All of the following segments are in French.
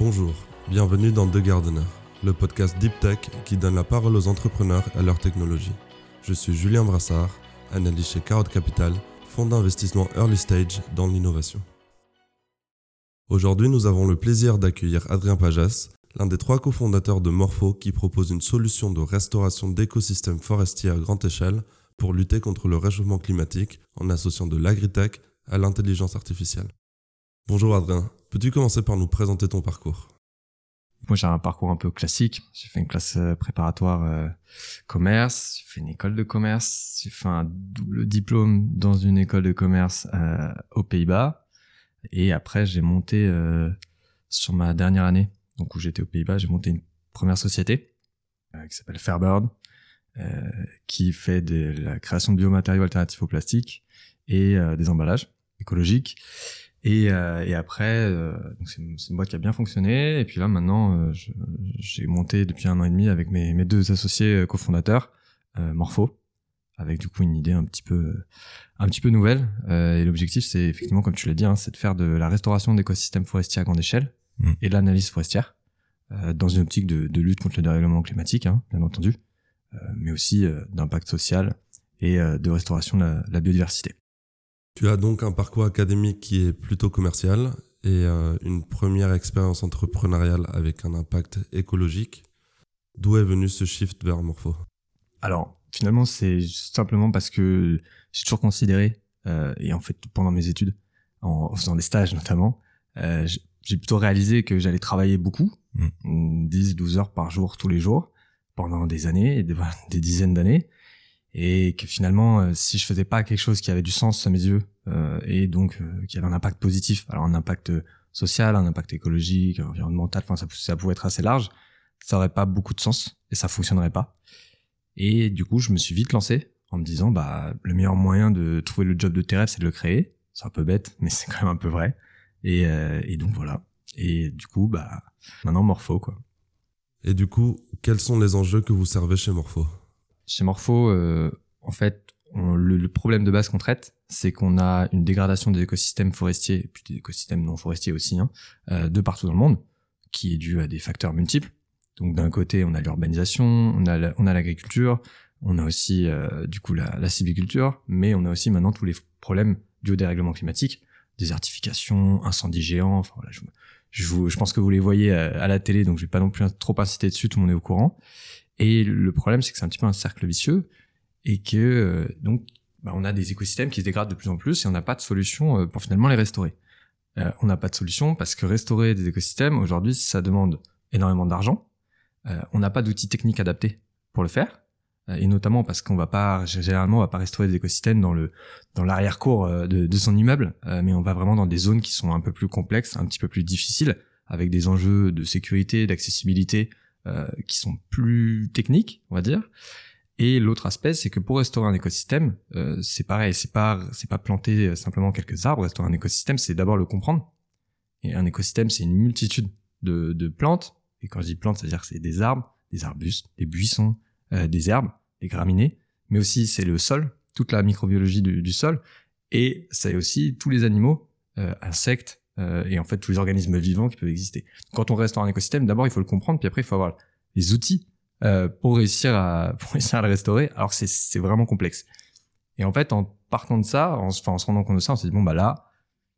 Bonjour, bienvenue dans The Gardener, le podcast Deep Tech qui donne la parole aux entrepreneurs et à leur technologie. Je suis Julien Brassard, analyste chez Carotte Capital, fonds d'investissement early stage dans l'innovation. Aujourd'hui, nous avons le plaisir d'accueillir Adrien Pajas, l'un des trois cofondateurs de Morpho qui propose une solution de restauration d'écosystèmes forestiers à grande échelle pour lutter contre le réchauffement climatique en associant de l'agritech à l'intelligence artificielle. Bonjour Adrien, peux-tu commencer par nous présenter ton parcours? Moi j'ai un parcours un peu classique, j'ai fait une classe euh, préparatoire euh, commerce, j'ai fait une école de commerce, j'ai fait un double diplôme dans une école de commerce euh, aux Pays-Bas. Et après j'ai monté sur ma dernière année, donc où j'étais aux Pays-Bas, j'ai monté une première société qui s'appelle Fairbird, qui fait de la création de biomatériaux alternatifs au plastique et des emballages écologiques et, euh, et après, euh, c'est une, une, boîte qui a bien fonctionné. Et puis là, maintenant, euh, j'ai monté depuis un an et demi avec mes, mes deux associés euh, cofondateurs, euh, Morpho, avec du coup une idée un petit peu, un petit peu nouvelle. et l'objectif, c'est effectivement, comme tu l'as dit, hein, c'est de faire de la restauration d'écosystèmes forestiers à grande échelle mmh. et de l'analyse forestière dans une optique de, de, lutte contre le dérèglement climatique, hein, bien entendu, mais aussi d'impact social et de restauration de la, la biodiversité. Tu as donc un parcours académique qui est plutôt commercial et euh, une première expérience entrepreneuriale avec un impact écologique. D'où est venu ce shift vers Morpho? Alors, finalement, c'est simplement parce que j'ai toujours considéré, euh, et en fait, pendant mes études, en, faisant des stages notamment, euh, j'ai plutôt réalisé que j'allais travailler beaucoup, 10-12 heures par jour tous les jours, pendant des années, des, des dizaines d'années, et que finalement euh, si je faisais pas quelque chose qui avait du sens à mes yeux euh, et donc euh, qui avait un impact positif alors un impact social un impact écologique environnemental enfin ça, ça pouvait être assez large ça aurait pas beaucoup de sens et ça fonctionnerait pas. Et du coup je me suis vite lancé en me disant bah le meilleur moyen de trouver le job de tes rêves c'est de le créer. C'est un peu bête mais c'est quand même un peu vrai. Et, et donc voilà. Et du coup bah maintenant Morpho quoi. Et du coup quels sont les enjeux que vous servez chez Morpho? Chez Morpho, euh, en fait, le, problème de base qu'on traite, c'est qu'on a une dégradation des écosystèmes forestiers, et puis des écosystèmes non forestiers aussi, hein, euh, de partout dans le monde, qui est dû à des facteurs multiples. Donc d'un côté, on a l'urbanisation, on a l'agriculture, on a aussi euh, du coup la, la sylviculture, mais on a aussi maintenant tous les problèmes dus au dérèglement climatique, désertification, incendies géants. Enfin voilà, je, vous, je pense que vous les voyez à, la télé, donc je vais pas non plus trop inciter dessus, tout le monde est au courant. Et le problème, c'est que c'est un petit peu un cercle vicieux et que euh, donc bah, on a des écosystèmes qui se dégradent de plus en plus et on n'a pas de solution euh, pour finalement les restaurer. Euh, on n'a pas de solution parce que restaurer des écosystèmes aujourd'hui, ça demande énormément d'argent. on n'a pas d'outils techniques adaptés pour le faire et notamment parce qu'on va pas généralement on va pas restaurer des écosystèmes dans le dans l'arrière-cour de, de, son immeuble, mais on va vraiment dans des zones qui sont un peu plus complexes, un petit peu plus difficiles, avec des enjeux de sécurité, d'accessibilité, euh, qui sont plus techniques, on va dire. Et l'autre aspect, c'est que pour restaurer un écosystème, euh, c'est pareil, c'est pas c'est pas planter simplement quelques arbres. Restaurer un écosystème, c'est d'abord le comprendre. Et un écosystème, c'est une multitude de, de plantes. Et quand je dis plantes, c'est-à-dire c'est des arbres, des arbustes, des buissons, euh, des herbes, des graminées, mais aussi c'est le sol, toute la microbiologie du, du sol, et c'est aussi tous les animaux, euh, insectes, euh, et en fait tous les organismes vivants qui peuvent exister. Quand on restaure un écosystème, d'abord il faut le comprendre, puis après il faut avoir les outils euh, pour réussir à réussir à le restaurer. Alors c'est vraiment complexe. Et en fait, en partant de ça, en, enfin, en se rendant compte de ça, on s'est dit bon bah là,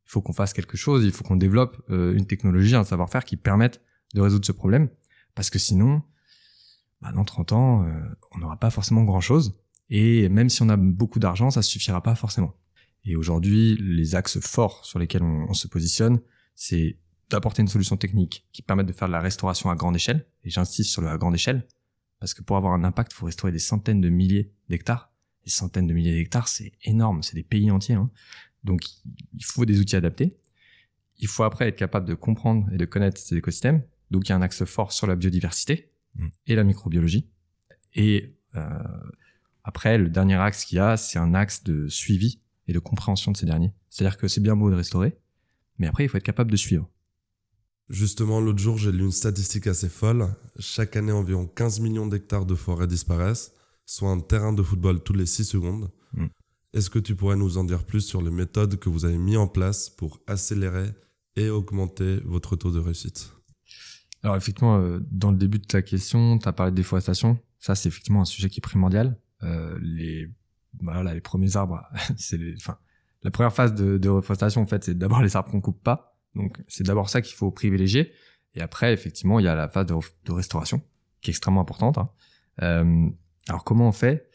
il faut qu'on fasse quelque chose, il faut qu'on développe euh, une technologie, un savoir-faire qui permette de résoudre ce problème, parce que sinon, bah, dans 30 ans, on n'aura pas forcément grand-chose. Et même si on a beaucoup d'argent, ça suffira pas forcément. Et aujourd'hui, les axes forts sur lesquels on, se positionne, c'est d'apporter une solution technique qui permette de faire de la restauration à grande échelle. Et j'insiste sur le à grande échelle, parce que pour avoir un impact, il faut restaurer des centaines de milliers d'hectares. Des centaines de milliers d'hectares, c'est énorme, c'est des pays entiers. Hein. Donc il faut des outils adaptés. Il faut après être capable de comprendre et de connaître ces écosystèmes. Donc il y a un axe fort sur la biodiversité mmh. et la microbiologie. Et euh, après, le dernier axe qu'il y a, c'est un axe de suivi et de compréhension de ces derniers. C'est-à-dire que c'est bien beau de restaurer, mais après, il faut être capable de suivre. Justement, l'autre jour, j'ai lu une statistique assez folle. Chaque année, environ 15 millions d'hectares de forêt disparaissent, soit un terrain de football tous les 6 secondes. Mm. Est-ce que tu pourrais nous en dire plus sur les méthodes que vous avez mis en place pour accélérer et augmenter votre taux de réussite? Alors effectivement, euh, dans le début de ta question, tu as parlé de déforestation. Ça, c'est effectivement un sujet qui est primordial. Euh, les, voilà, les premiers arbres, c'est les, enfin, la première phase de, de reforestation, en fait, c'est d'abord les arbres qu'on coupe pas. Donc, c'est d'abord ça qu'il faut privilégier. Et après, effectivement, il y a la phase de, de restauration, qui est extrêmement importante. Hein. Euh, alors, comment on fait?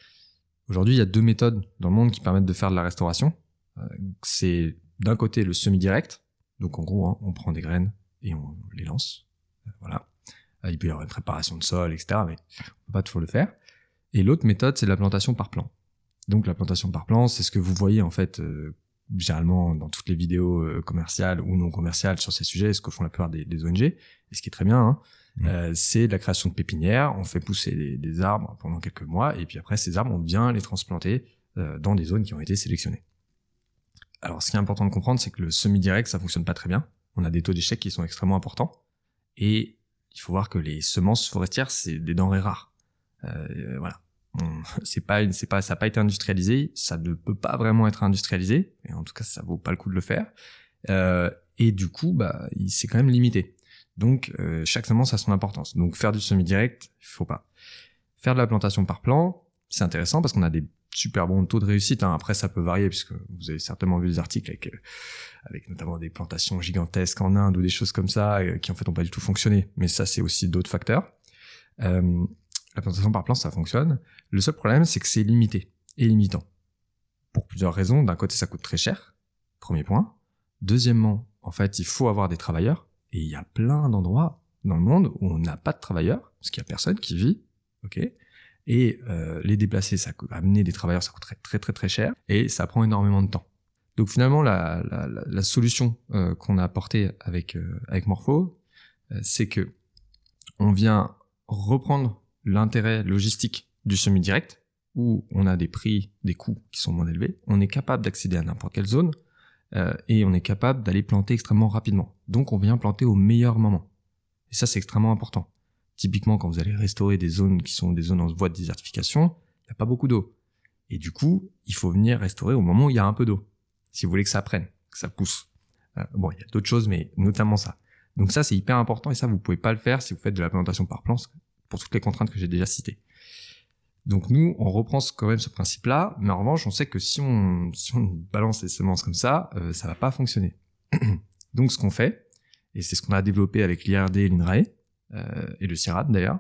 Aujourd'hui, il y a deux méthodes dans le monde qui permettent de faire de la restauration. Euh, c'est d'un côté le semi-direct. Donc, en gros, hein, on prend des graines et on les lance. Euh, voilà. Euh, il peut y avoir une préparation de sol, etc. Mais on peut pas toujours le faire. Et l'autre méthode, c'est la plantation par plan. Donc la plantation par plan, c'est ce que vous voyez en fait euh, généralement dans toutes les vidéos euh, commerciales ou non commerciales sur ces sujets, ce que font la plupart des, des ONG, et ce qui est très bien, hein, Mmh. euh, c'est la création de pépinières, on fait pousser des, des arbres pendant quelques mois, et puis après ces arbres, on vient les transplanter euh, dans des zones qui ont été sélectionnées. Alors ce qui est important de comprendre, c'est que le semi-direct, ça fonctionne pas très bien. On a des taux d'échec qui sont extrêmement importants, et il faut voir que les semences forestières, c'est des denrées rares. Euh, voilà c'est pas c'est pas ça n'a pas été industrialisé ça ne peut pas vraiment être industrialisé et en tout cas ça vaut pas le coup de le faire. Euh, et du coup bah c'est quand même limité. Donc euh, chaque semence a son importance. Donc faire du semi direct il faut pas. Faire de la plantation par plan c'est intéressant parce qu'on a des super bons taux de réussite hein. après ça peut varier puisque vous avez certainement vu des articles avec euh, avec notamment des plantations gigantesques en Inde ou des choses comme ça qui en fait ont pas du tout fonctionné. Mais ça c'est aussi d'autres facteurs la plantation par plan, ça fonctionne. Le seul problème, c'est que c'est limité et limitant. Pour plusieurs raisons. D'un côté, ça coûte très cher. Premier point. Deuxièmement, en fait, il faut avoir des travailleurs. Et il y a plein d'endroits dans le monde où on n'a pas de travailleurs, parce qu'il y a personne qui vit. Ok. Et euh, les déplacer, ça amener des travailleurs, ça coûterait très très très cher. Et ça prend énormément de temps. Donc finalement, la, solution euh, qu'on a apportée avec, euh, avec Morpho, c'est que on vient reprendre l'intérêt logistique du semi-direct, où on a des prix, des coûts qui sont moins élevés, on est capable d'accéder à n'importe quelle zone, euh, et on est capable d'aller planter extrêmement rapidement. Donc on vient planter au meilleur moment. Et ça, c'est extrêmement important. Typiquement, quand vous allez restaurer des zones qui sont des zones en voie de désertification, il n'y a pas beaucoup d'eau. Et du coup, il faut venir restaurer au moment où il y a un peu d'eau. Si vous voulez que ça prenne, que ça pousse. Euh, bon, il y a d'autres choses, mais notamment ça. Donc ça, c'est hyper important et ça, vous pouvez pas le faire si vous faites de la plantation par plan pour toutes les contraintes que j'ai déjà citées. Donc nous, on reprend quand même ce principe-là, mais en revanche, on sait que si on, si on balance les semences comme ça, euh, ça va pas fonctionner. Donc ce qu'on fait, et c'est ce qu'on a développé avec l'IRD et l'INRAE, euh, et le CIRAD d'ailleurs,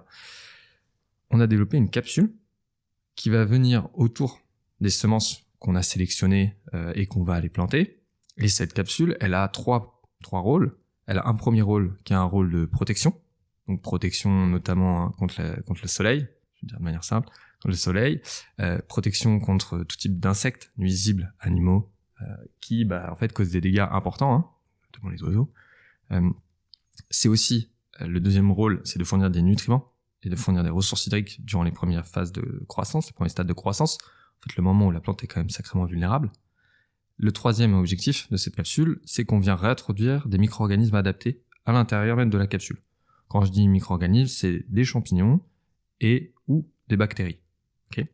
on a développé une capsule qui va venir autour des semences qu'on a sélectionnées euh, et qu'on va aller planter. Et cette capsule, elle a trois, trois rôles. Elle a un premier rôle qui est un rôle de protection, donc protection notamment hein, contre, le soleil, je vais dire de manière simple, contre le soleil, euh, protection contre tout type d'insectes nuisibles, animaux, euh, qui bah, en fait causent des dégâts importants, hein, notamment les oiseaux. Euh, c'est aussi le deuxième rôle, c'est de fournir des nutriments et de fournir des ressources hydriques durant les premières phases de croissance, les premiers stades de croissance, en le moment où la plante est quand même sacrément vulnérable. Le troisième objectif de cette capsule, c'est qu'on vient réintroduire des micro-organismes adaptés à l'intérieur même de la capsule. Quand je dis micro-organismes, c'est des champignons et ou des bactéries. Ok?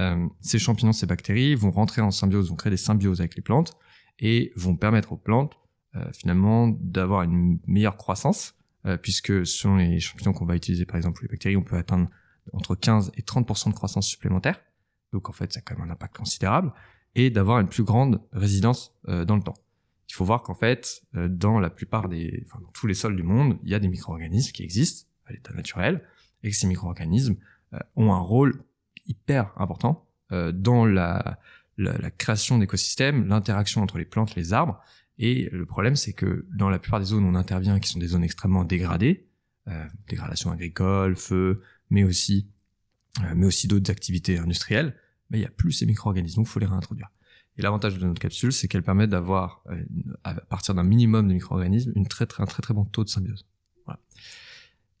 Euh, ces champignons, ces bactéries vont rentrer en symbiose, vont créer des symbioses avec les plantes et vont permettre aux plantes euh, finalement d'avoir une meilleure croissance, euh, puisque selon les champignons qu'on va utiliser par exemple, les bactéries, on peut atteindre entre 15 et 30% de croissance supplémentaire. Donc en fait, ça a quand même un impact considérable et d'avoir une plus grande résidence euh, dans le temps. Il faut voir qu'en fait, euh, dans la plupart des, enfin, dans tous les sols du monde, il y a des micro-organismes qui existent à l'état naturel, et que ces micro-organismes euh, ont un rôle hyper important euh, dans la, création d'écosystèmes, l'interaction entre les plantes, les arbres. Et le problème, c'est que dans la plupart des zones où on intervient, qui sont des zones extrêmement dégradées, dégradation agricole, feu, mais aussi, aussi d'autres activités industrielles, mais il n'y a plus ces micro-organismes, donc il faut les réintroduire. Et l'avantage de notre capsule, c'est qu'elle permet d'avoir, euh, à partir d'un minimum de micro-organismes, une très, très, un très très bon taux de symbiose.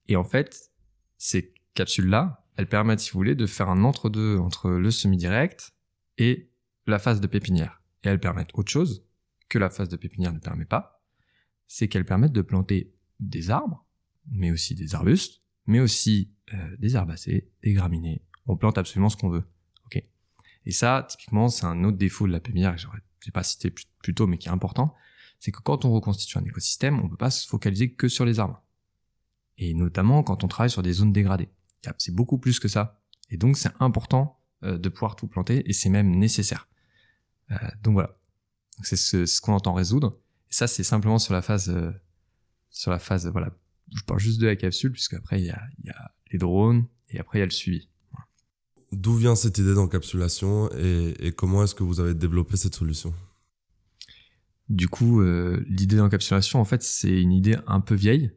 Et en fait, ces capsules-là, elles permettent, si vous voulez, de faire un entre-deux entre le semi-direct et la phase de pépinière. Et elles permettent autre chose que la phase de pépinière ne permet pas, c'est qu'elles permettent de planter des arbres, mais aussi des arbustes, mais aussi euh, des herbacées, des graminées. On plante absolument ce qu'on veut. Et ça, typiquement, c'est un autre défaut de la pépinière que j'aurais j'ai pas cité plus, tôt, mais qui est important, c'est que quand on reconstitue un écosystème, on peut pas se focaliser que sur les arbres. et notamment quand on travaille sur des zones dégradées. C'est beaucoup plus que ça. Et donc c'est important euh, de pouvoir tout planter et c'est même nécessaire. Euh, donc voilà. C'est ce, qu'on entend résoudre. Et ça c'est simplement sur la phase, euh, sur la phase voilà. Je parle juste de la capsule puisque après il y a, y a les drones et après il y a le suivi. D'où vient cette idée d'encapsulation et, comment est-ce que vous avez développé cette solution? Du coup, euh, l'idée d'encapsulation, en fait, c'est une idée un peu vieille.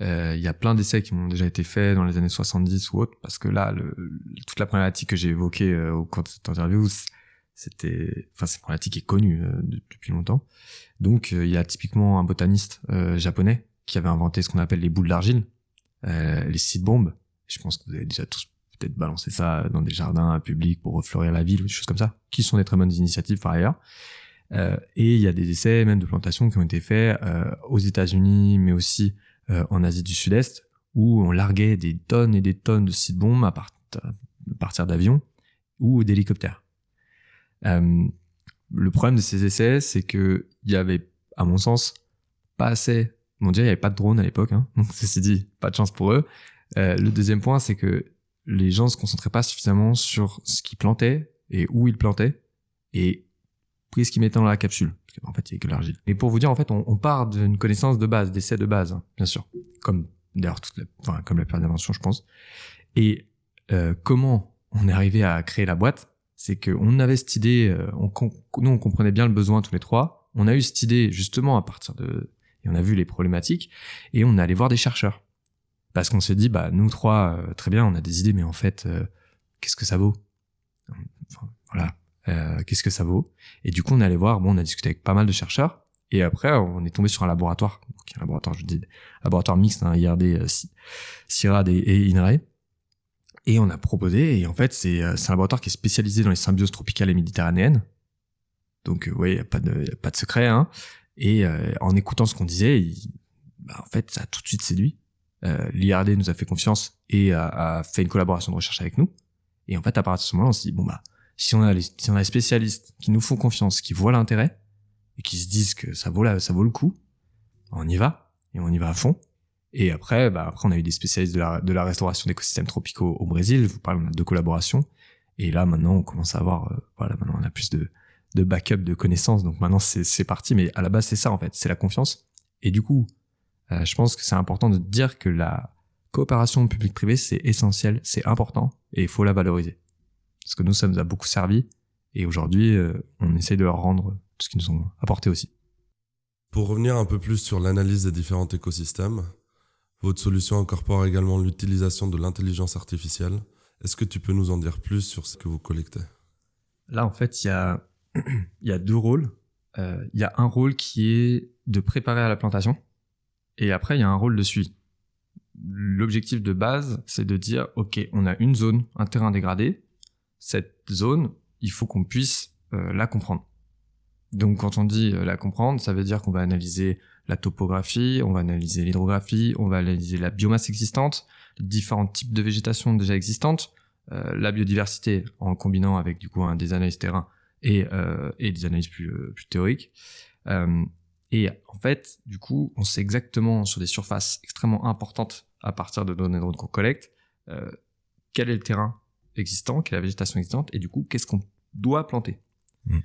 Euh, il y a plein d'essais qui ont déjà été faits dans les années 70 ou autres, parce que là, toute la problématique que j'ai évoquée euh, au cours de cette interview, c'était, enfin, c'est une problématique est connue depuis longtemps. Donc, il y a typiquement un botaniste japonais qui avait inventé ce qu'on appelle les boules d'argile, les sites bombes. Je pense que vous avez déjà tous peut-être balancer ça dans des jardins publics pour refleurir la ville ou des choses comme ça, qui sont des très bonnes initiatives par ailleurs. Euh, et il y a des essais même de plantation qui ont été faits euh, aux États-Unis, mais aussi euh, en Asie du Sud-Est, où on larguait des tonnes et des tonnes de sites bombes à, partir d'avions ou d'hélicoptères. le problème de ces essais, c'est que il y avait, à mon sens, pas assez. Bon, déjà, il n'y avait pas de drone à l'époque, hein, donc ceci dit, pas de chance pour eux. le deuxième point, c'est que les gens se concentraient pas suffisamment sur ce qu'ils plantaient et où ils plantaient et pris ce qu'ils mettaient dans la capsule. Parce fait, il n'y a que l'argile. Et pour vous dire, en fait, on, part d'une connaissance de base, d'essai de base, hein, bien sûr. Comme d'ailleurs toute la, enfin, comme la plupart je pense. Et euh, comment on est arrivé à créer la boîte? C'est qu'on avait cette idée, euh, on, nous on comprenait bien le besoin tous les trois. On a eu cette idée justement à partir de, et on a vu les problématiques, et on est allé voir des chercheurs parce qu'on s'est dit bah nous trois euh, très bien on a des idées mais en fait euh, qu'est-ce que ça vaut? Voilà. Euh, qu'est-ce que ça vaut? Et du coup on est allé voir bon on a discuté avec pas mal de chercheurs et après on est tombé sur un laboratoire. Donc un laboratoire je dis laboratoire mixte hein, IRD CIRAD et, et INRAE et on a proposé et en fait c'est un laboratoire qui est spécialisé dans les symbioses tropicales et méditerranéennes. Donc oui y a pas de y a pas de secret hein. Et en écoutant ce qu'on disait bah, en fait ça a tout de suite séduit euh, l'IRD nous a fait confiance et a, fait une collaboration de recherche avec nous. Et en fait, à partir de ce moment-là, on s'est dit, bon bah, si on a les, si on a les spécialistes qui nous font confiance, qui voient l'intérêt, et qui se disent que ça vaut la, ça vaut le coup, on y va, et on y va à fond. Et après, bah, après, on a eu des spécialistes de la, de la restauration d'écosystèmes tropicaux au Brésil. Je vous parle, on a deux collaborations. Et là, maintenant, on commence à avoir, euh, voilà, maintenant, on a plus de, de backup, de connaissances. Donc maintenant, c'est parti. Mais à la base, c'est ça, en fait. C'est la confiance. Et du coup, euh, je pense que c'est important de dire que la coopération public-privé, c'est essentiel, c'est important, et il faut la valoriser. Parce que nous, ça nous a beaucoup servi, et aujourd'hui, euh, on essaye de leur rendre tout ce qu'ils nous ont apporté aussi. Pour revenir un peu plus sur l'analyse des différents écosystèmes, votre solution incorpore également l'utilisation de l'intelligence artificielle. Est-ce que tu peux nous en dire plus sur ce que vous collectez? Là, en fait, il y a, il y a deux rôles. Euh, il y a un rôle qui est de préparer à la plantation, et après, il y a un rôle de suivi. L'objectif de base, c'est de dire, OK, on a une zone, un terrain dégradé. Cette zone, il faut qu'on puisse euh, la comprendre. Donc quand on dit euh, la comprendre, ça veut dire qu'on va analyser la topographie, on va analyser l'hydrographie, on va analyser la biomasse existante, différents types de végétation déjà existantes, euh, la biodiversité en combinant avec du coup des analyses terrain et, des analyses plus théoriques. Et en fait, du coup, on sait exactement sur des surfaces extrêmement importantes à partir de données qu'on collecte, euh, quel est le terrain existant, quelle est la végétation existante, et du coup, qu'est-ce qu'on doit planter. Mm.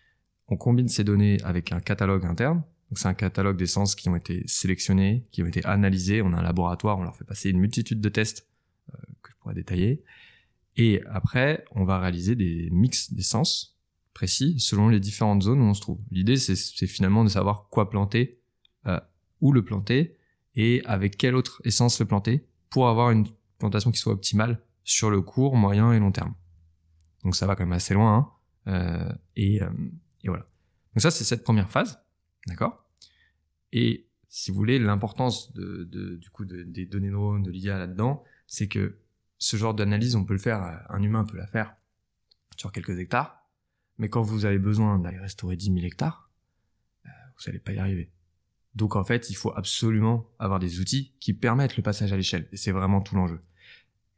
On combine ces données avec un catalogue interne. Donc c'est un catalogue d'essences qui ont été sélectionnées, qui ont été analysées. On a un laboratoire, on leur fait passer une multitude de tests euh, que je pourrais détailler. Et après, on va réaliser des mix d'essences précis selon les différentes zones où on se trouve. L'idée, c'est finalement de savoir quoi planter, euh, où le planter et avec quelle autre essence le planter pour avoir une plantation qui soit optimale sur le court, moyen et long terme. Donc ça va quand même assez loin. Hein. Euh, et, euh, et, voilà. Donc ça, c'est cette première phase. D'accord? Et si vous voulez, l'importance du coup de, des données neurones, de l'IA là-dedans, c'est que ce genre d'analyse, on peut le faire, un humain peut la faire sur quelques hectares mais quand vous avez besoin d'aller restaurer 10 000 hectares, euh, vous n'allez pas y arriver. Donc en fait, il faut absolument avoir des outils qui permettent le passage à l'échelle. Et c'est vraiment tout l'enjeu.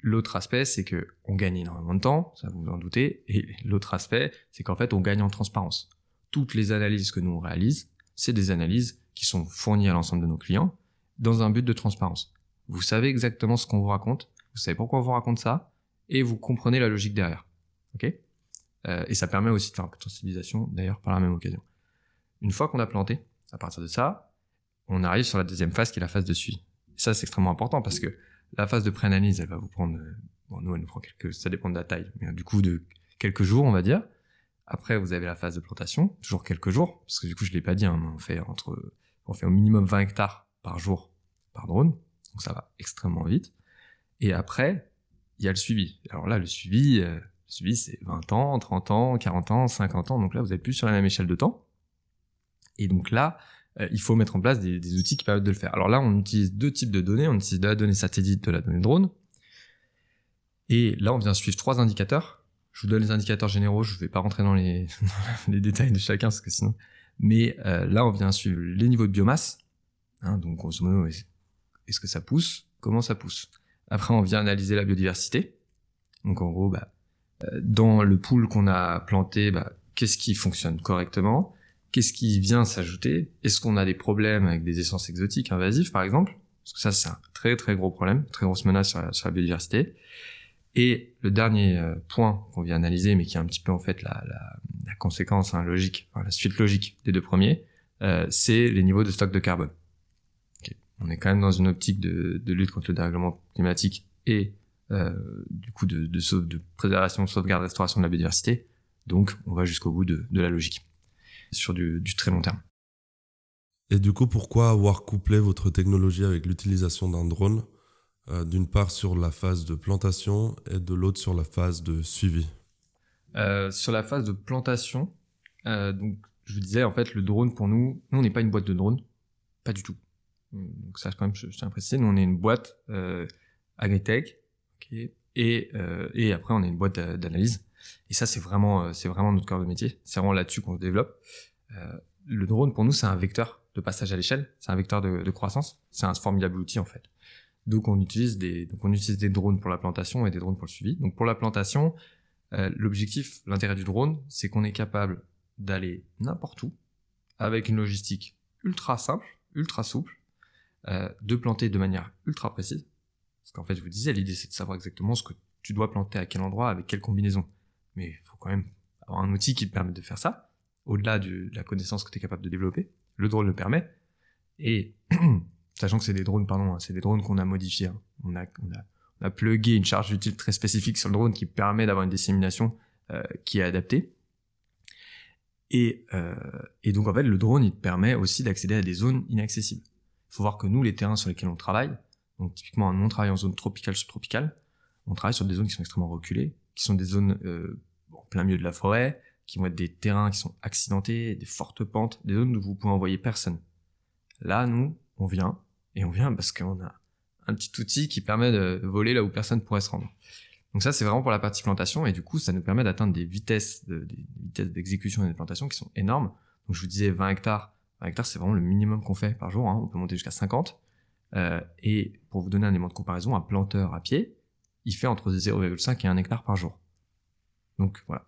L'autre aspect, c'est que on gagne énormément de temps, ça vous en doutez. Et l'autre aspect, c'est qu'en fait, on gagne en transparence. Toutes les analyses que nous on réalise, c'est des analyses qui sont fournies à l'ensemble de nos clients dans un but de transparence. vous savez exactement ce qu'on vous raconte, vous savez pourquoi on vous raconte ça, et vous comprenez la logique derrière. Ok? Euh, Et ça permet aussi de faire un peu de sensibilisation, d'ailleurs, par la même occasion. Une fois qu'on a planté, à partir de ça, on arrive sur la deuxième phase qui est la phase de suivi. Et ça, c'est extrêmement important parce que la phase de pré-analyse, elle va vous prendre, euh, bon, nous, elle nous prend quelques, ça dépend de la taille, mais du coup, de quelques jours, on va dire. Après, vous avez la phase de plantation, toujours quelques jours, parce que du coup, je l'ai pas dit, hein, on fait entre, on fait au minimum 20 hectares par jour par drone, donc ça va extrêmement vite. Et après, il y a le suivi. Alors là, le suivi, euh, le suivi, c'est 20 ans, 30 ans, 40 ans, 50 ans, donc là, vous êtes plus sur la même échelle de temps. Et donc là, euh, il faut mettre en place des, outils qui permettent de le faire. Alors là, on utilise deux types de données. On utilise de la donnée satellite, de la donnée drone. Et là, on vient suivre trois indicateurs. Je vous donne les indicateurs généraux. Je ne vais pas rentrer dans les, les, détails de chacun parce que sinon. Mais euh, là, on vient suivre les niveaux de biomasse. Hein, donc, grosso modo, est-ce que ça pousse? Comment ça pousse? Après, on vient analyser la biodiversité. Donc, en gros, bah, dans le pool qu'on a planté, bah, qu'est-ce qui fonctionne correctement Qu'est-ce qui vient s'ajouter Est-ce qu'on a des problèmes avec des essences exotiques invasives, par exemple? Parce que ça, c'est un très très gros problème, très grosse menace sur la, biodiversité. Et le dernier euh, point qu'on vient analyser, mais qui est un petit peu en fait la, la, la conséquence hein, logique, enfin, la suite logique des deux premiers, euh, c'est les niveaux de stock de carbone. Okay. On est quand même dans une optique de, de lutte contre le dérèglement climatique et du coup de, de, de préservation, sauvegarde, restauration de la biodiversité. Donc on va jusqu'au bout de, de la logique sur du, très long terme. Et du coup, pourquoi avoir couplé votre technologie avec l'utilisation d'un drone, euh, d'une part sur la phase de plantation et de l'autre sur la phase de suivi? Euh, Sur la phase de plantation, euh, donc je vous disais en fait le drone pour nous, nous on n'est pas une boîte de drone, pas du tout. Donc ça quand même je, tiens à préciser, nous on est une boîte agritech, et et après on est une boîte d'analyse. Et ça, c'est vraiment, euh, notre cœur de métier. C'est vraiment là-dessus qu'on se développe. Euh, le drone, pour nous, c'est un vecteur de passage à l'échelle. C'est un vecteur de, croissance. C'est un formidable outil, en fait. Donc, on utilise des, drones pour la plantation et des drones pour le suivi. Donc, pour la plantation, euh, l'objectif, l'intérêt du drone, c'est qu'on est capable d'aller n'importe où avec une logistique ultra simple, ultra souple, euh, de planter de manière ultra précise. Parce qu'en fait, je vous disais, l'idée, c'est de savoir exactement ce que tu dois planter à quel endroit, avec quelle combinaison mais il faut quand même avoir un outil qui te permette de faire ça, au-delà de la connaissance que tu es capable de développer. Le drone le permet. Et sachant que c'est des drones, pardon, c'est des drones qu'on a modifiés. Hein. On, a, on, a, on a plugué une charge utile très spécifique sur le drone qui permet d'avoir une dissémination euh, qui est adaptée. Et, euh, et donc en fait, le drone, il te permet aussi d'accéder à des zones inaccessibles. Il faut voir que nous, les terrains sur lesquels on travaille, donc typiquement, nous on travaille en zone tropicale subtropicale, on travaille sur des zones qui sont extrêmement reculées, qui sont des zones euh, en plein milieu de la forêt, qui vont être des terrains qui sont accidentés, des fortes pentes, des zones où vous pouvez envoyer personne. Là, nous, on vient, et on vient parce qu'on a un petit outil qui permet de voler là où personne pourrait se rendre. Donc ça, c'est vraiment pour la partie plantation, et du coup, ça nous permet d'atteindre des vitesses, de, des vitesses d'exécution et de plantation qui sont énormes. Donc je vous disais 20 hectares. 20 hectares, c'est vraiment le minimum qu'on fait par jour. Hein. On peut monter jusqu'à 50. Euh, et pour vous donner un élément de comparaison, un planteur à pied, il fait entre 0,5 et 1 hectare par jour. Donc voilà.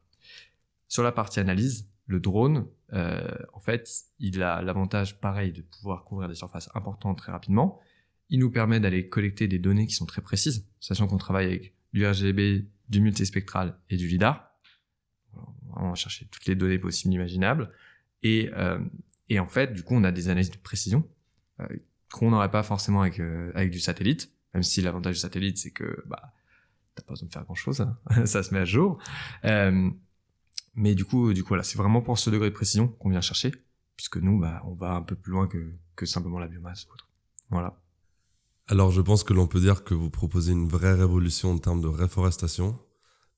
Sur la partie analyse, le drone, euh, en fait, il a l'avantage pareil de pouvoir couvrir des surfaces importantes très rapidement. Il nous permet d'aller collecter des données qui sont très précises, sachant qu'on travaille avec du RGB, du multispectral et du LIDAR. On va chercher toutes les données possibles imaginables. Et, euh, et en fait, du coup, on a des analyses de précision euh, qu'on n'aurait pas forcément avec, euh, avec du satellite, même si l'avantage du satellite, c'est que bah, t'as pas besoin de faire grand chose, hein. ça se met à jour. Euh, mais du coup, du coup, voilà, c'est vraiment pour ce degré de précision qu'on vient chercher, puisque nous, bah, on va un peu plus loin que, que simplement la biomasse ou autre. Voilà. Alors, je pense que l'on peut dire que vous proposez une vraie révolution en termes de réforestation.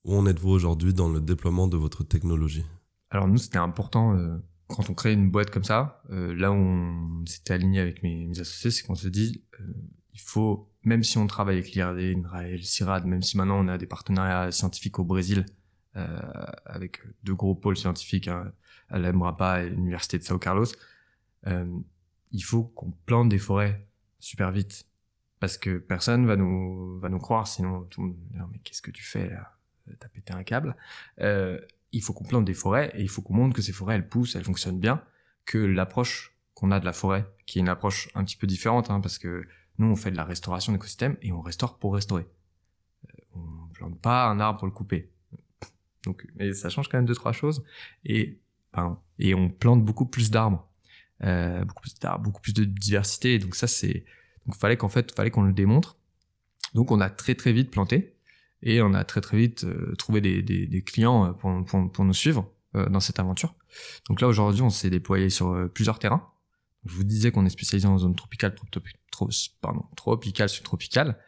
Où en êtes-vous aujourd'hui dans le déploiement de votre technologie? Alors, nous, c'était important euh, quand on crée une boîte comme ça. Euh, là où on s'était aligné avec mes, associés, c'est qu'on se dit, euh, il faut même si on travaille avec l'IRD, INRAE, CIRAD, même si maintenant on a des partenariats scientifiques au Brésil, euh, avec deux gros pôles scientifiques, hein, à l'Embrapa et l'Université de Sao Carlos, il faut qu'on plante des forêts super vite. Parce que personne va nous, va nous croire, sinon tout le monde va dire, mais qu'est-ce que tu fais là? T'as pété un câble. Il faut qu'on plante des forêts et il faut qu'on montre que ces forêts, elles poussent, elles fonctionnent bien, que l'approche qu'on a de la forêt, qui est une approche un petit peu différente, hein, parce que Nous, on fait de la restauration d'écosystème et on restaure pour restaurer. Euh, on plante pas un arbre pour le couper. Donc, mais ça change quand même deux trois choses. Et pardon, et on plante beaucoup plus d'arbres, euh, beaucoup plus d'arbres, beaucoup plus de diversité. Donc ça, c'est donc fallait qu'en fait, fallait qu'on le démontre. Donc on a très très vite planté et on a très très vite euh, trouvé des, clients euh, pour, pour, nous suivre euh, dans cette aventure. Donc là aujourd'hui, on s'est déployé sur plusieurs terrains. Je vous disais qu'on est spécialisé en zone tropicale, trop, pardon, tropicale, subtropicale,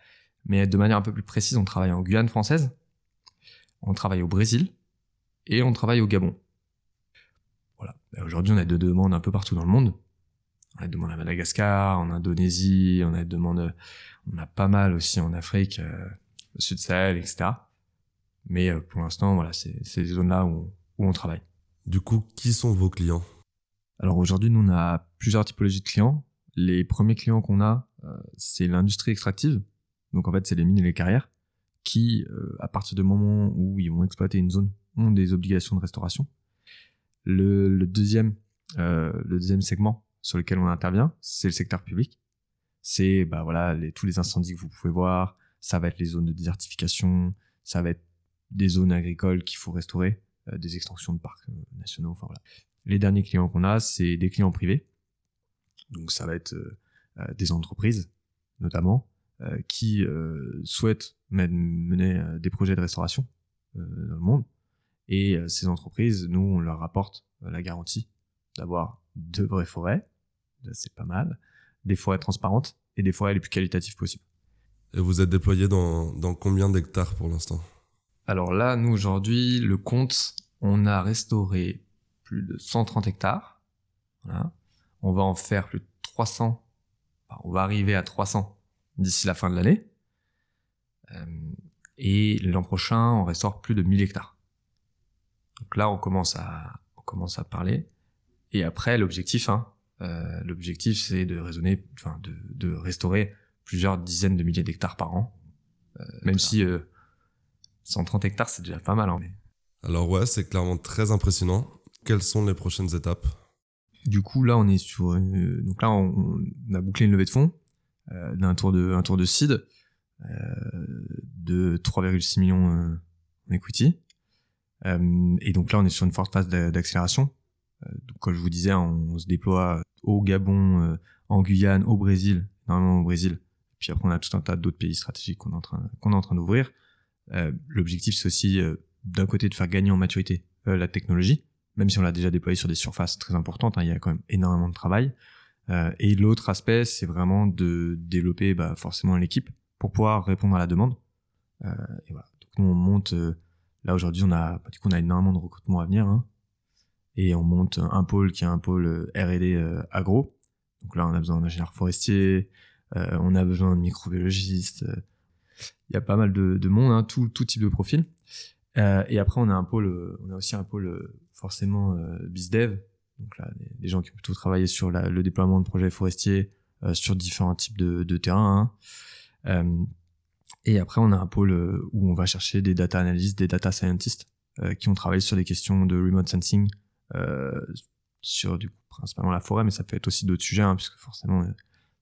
mais de manière un peu plus précise, on travaille en Guyane française, on travaille au Brésil et on travaille au Gabon. Voilà. Aujourd'hui, on a des demandes un peu partout dans le monde. On a des demandes à Madagascar, en Indonésie, on a des demandes, on a pas mal aussi en Afrique, Sud Sahel, etc. Mais euh, pour l'instant, voilà, c'est ces zones-là où, où on travaille. Du coup, qui sont vos clients? Alors aujourd'hui, nous, on a plusieurs typologies de clients. Les premiers clients qu'on a, euh, c'est l'industrie extractive. Donc en fait, c'est les mines et les carrières qui, euh, à partir du moment où ils vont exploiter une zone, ont des obligations de restauration. Le, le deuxième, euh, le deuxième segment sur lequel on intervient, c'est le secteur public. C'est bah voilà les, tous les incendies que vous pouvez voir. Ça va être les zones de désertification. Ça va être des zones agricoles qu'il faut restaurer, euh, des extensions de parcs euh, nationaux. Les derniers clients qu'on a, c'est des clients privés. Donc ça va être euh, des entreprises, notamment, qui souhaitent mener des projets de restauration dans le monde. Et ces entreprises, nous, on leur apporte la garantie d'avoir de vraies forêts, c'est pas mal, des forêts transparentes et des forêts les plus qualitatives possibles. Et vous êtes déployé dans, dans combien d'hectares pour l'instant? Alors là, nous, aujourd'hui, le compte, on a restauré plus de 130 hectares. On va en faire plus de 300. Enfin, on va arriver à 300 d'ici la fin de l'année. Euh, et l'an prochain, on restaure plus de 1000 hectares. Donc là, on commence à, on commence à parler. Et après, l'objectif, hein, euh, l'objectif, c'est de raisonner, enfin, de, de restaurer plusieurs dizaines de milliers d'hectares par an. Euh, même si euh, 130 hectares, c'est déjà pas mal. Hein, mais... Alors ouais, c'est clairement très impressionnant. Quelles sont les prochaines étapes? Du coup, là, on est sur. euh, donc là, on, on a bouclé une levée de fonds euh, d'un tour de un tour de seed euh, de 3,6 millions euh, en equity. Euh, et donc là, on est sur une forte phase d'a- d'accélération. Euh, donc, comme je vous disais, on, on se déploie au Gabon, euh, en Guyane, au Brésil, normalement au Brésil. Puis après, on a tout un tas d'autres pays stratégiques qu'on est en train qu'on est en train d'ouvrir. Euh, L'objectif, c'est aussi euh, d'un côté de faire gagner en maturité euh, la technologie, même si on l'a déjà déployé sur des surfaces très importantes. hein, il y a quand même énormément de travail. Et l'autre aspect, c'est vraiment de développer bah, forcément l'équipe pour pouvoir répondre à la demande. Donc nous, on monte. là aujourd'hui, on a bah, du coup a énormément de recrutement à venir. Hein, et on monte un pôle qui est un pôle R&D agro. Donc là, on a besoin d'ingénieurs forestiers, on a besoin de microbiologistes. euh, Il y a pas mal de, de monde, hein, tout, tout type de profil. Euh, et après, on a un pôle, euh, on a aussi un pôle euh, forcément euh, bizdev. Donc là, des, gens qui ont plutôt travaillé sur la- le déploiement de projets forestiers euh, sur différents types de, de terrains. hein. Euh, et après, on a un pôle euh, où on va chercher des data analysts, des data scientists euh, qui ont travaillé sur des questions de remote sensing, euh, sur du coup, principalement la forêt, mais ça peut être aussi d'autres sujets, hein, puisque forcément, euh,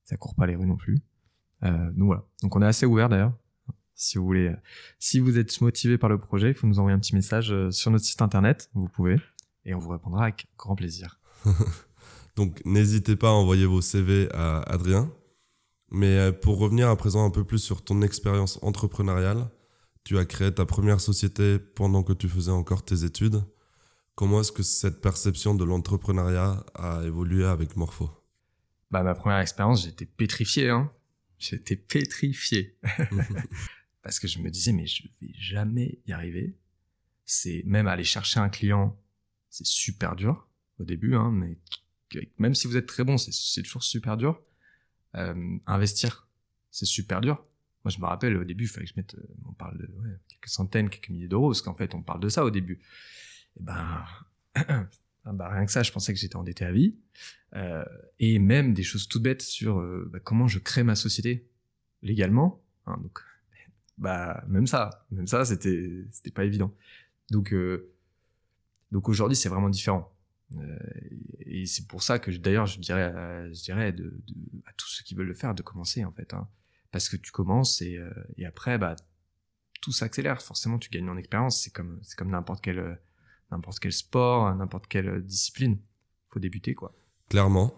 ça court pas les rues non plus. Euh, donc voilà. Donc on est assez ouvert d'ailleurs. Si vous voulez, euh, si vous êtes motivé par le projet, il faut nous envoyer un petit message euh, sur notre site internet. Vous pouvez, et on vous répondra avec grand plaisir. Donc n'hésitez pas à envoyer vos CV à Adrien. Mais euh, pour revenir à présent un peu plus sur ton expérience entrepreneuriale, tu as créé ta première société pendant que tu faisais encore tes études. Comment est-ce que cette perception de l'entrepreneuriat a évolué avec Morpho? Bah ma première expérience, j'étais pétrifié. Hein. J'étais pétrifié parce que je me disais mais je vais jamais y arriver. C'est même aller chercher un client, c'est super dur au début, hein, mais même si vous êtes très bon, c'est- toujours super dur. Euh, investir, c'est super dur. Moi, je me rappelle au début, il fallait que je mette, euh, on parle de ouais, quelques centaines, quelques milliers d'euros, parce qu'en fait, on parle de ça au début. Et ben, ah bah, rien que ça, je pensais que j'étais endetté à vie. Euh, et même des choses toutes bêtes sur euh, bah, comment je crée ma société légalement. hein, donc, bah même ça, même ça, c'était c'était pas évident. Donc euh, donc aujourd'hui, c'est vraiment différent. Euh, et c'est pour ça que d'ailleurs, je dirais, euh, je dirais à tous ceux qui veulent le faire de commencer en fait. Hein. Parce que tu commences et, euh, et après, bah, tout s'accélère. Forcément, tu gagnes en expérience. C'est comme, c'est comme n'importe quel, n'importe quel sport, n'importe quelle discipline. Faut débuter, quoi. Clairement.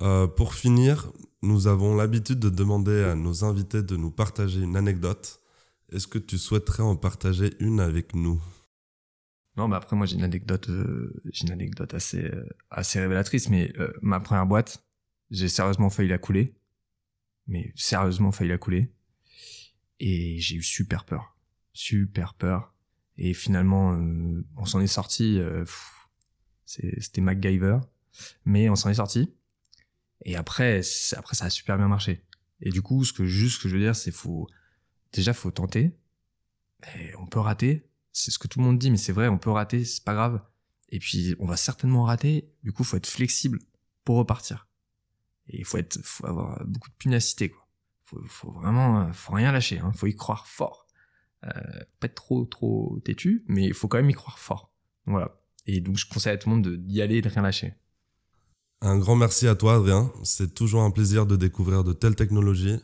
Euh, pour finir, nous avons l'habitude de demander à nos invités de nous partager une anecdote. Est-ce que tu souhaiterais en partager une avec nous? Non, bah après moi j'ai une anecdote, euh, j'ai une anecdote assez euh, assez révélatrice. Mais ma première boîte, j'ai sérieusement failli la couler, mais sérieusement failli la couler, et j'ai eu super peur, super peur. Et finalement, on s'en est sorti. C'était MacGyver, mais on s'en est sorti. Et après, après, ça a super bien marché. Et du coup, ce que juste ce que je veux dire, c'est faut déjà faut tenter. Et on peut rater. C'est ce que tout le monde dit, mais c'est vrai, on peut rater, c'est pas grave. Et puis, on va certainement rater. Du coup, faut être flexible pour repartir. Et faut être, faut avoir beaucoup de punacité, quoi. Faut, faut vraiment, faut rien lâcher. Hein. Faut y croire fort. Euh, pas être trop, trop têtu, mais il faut quand même y croire fort. Voilà. Et donc, je conseille à tout le monde d'y aller et de rien lâcher. Un grand merci à toi, Adrien. C'est toujours un plaisir de découvrir de telles technologies.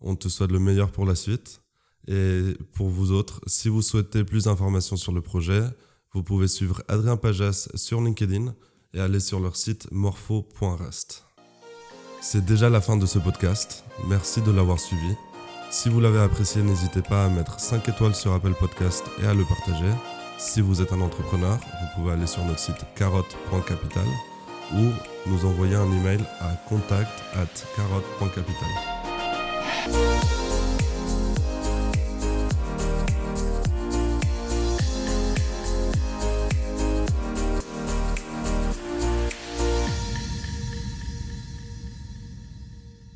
On te souhaite le meilleur pour la suite. Et pour vous autres, si vous souhaitez plus d'informations sur le projet, vous pouvez suivre Adrien Pajas sur LinkedIn et aller sur leur site morpho.rest. C'est déjà la fin de ce podcast. Merci de l'avoir suivi. Si vous l'avez apprécié, n'hésitez pas à mettre 5 étoiles sur Apple Podcast et à le partager. Si vous êtes un entrepreneur, vous pouvez aller sur notre site carotte.capital ou nous envoyer un email à contact at carotte.capital.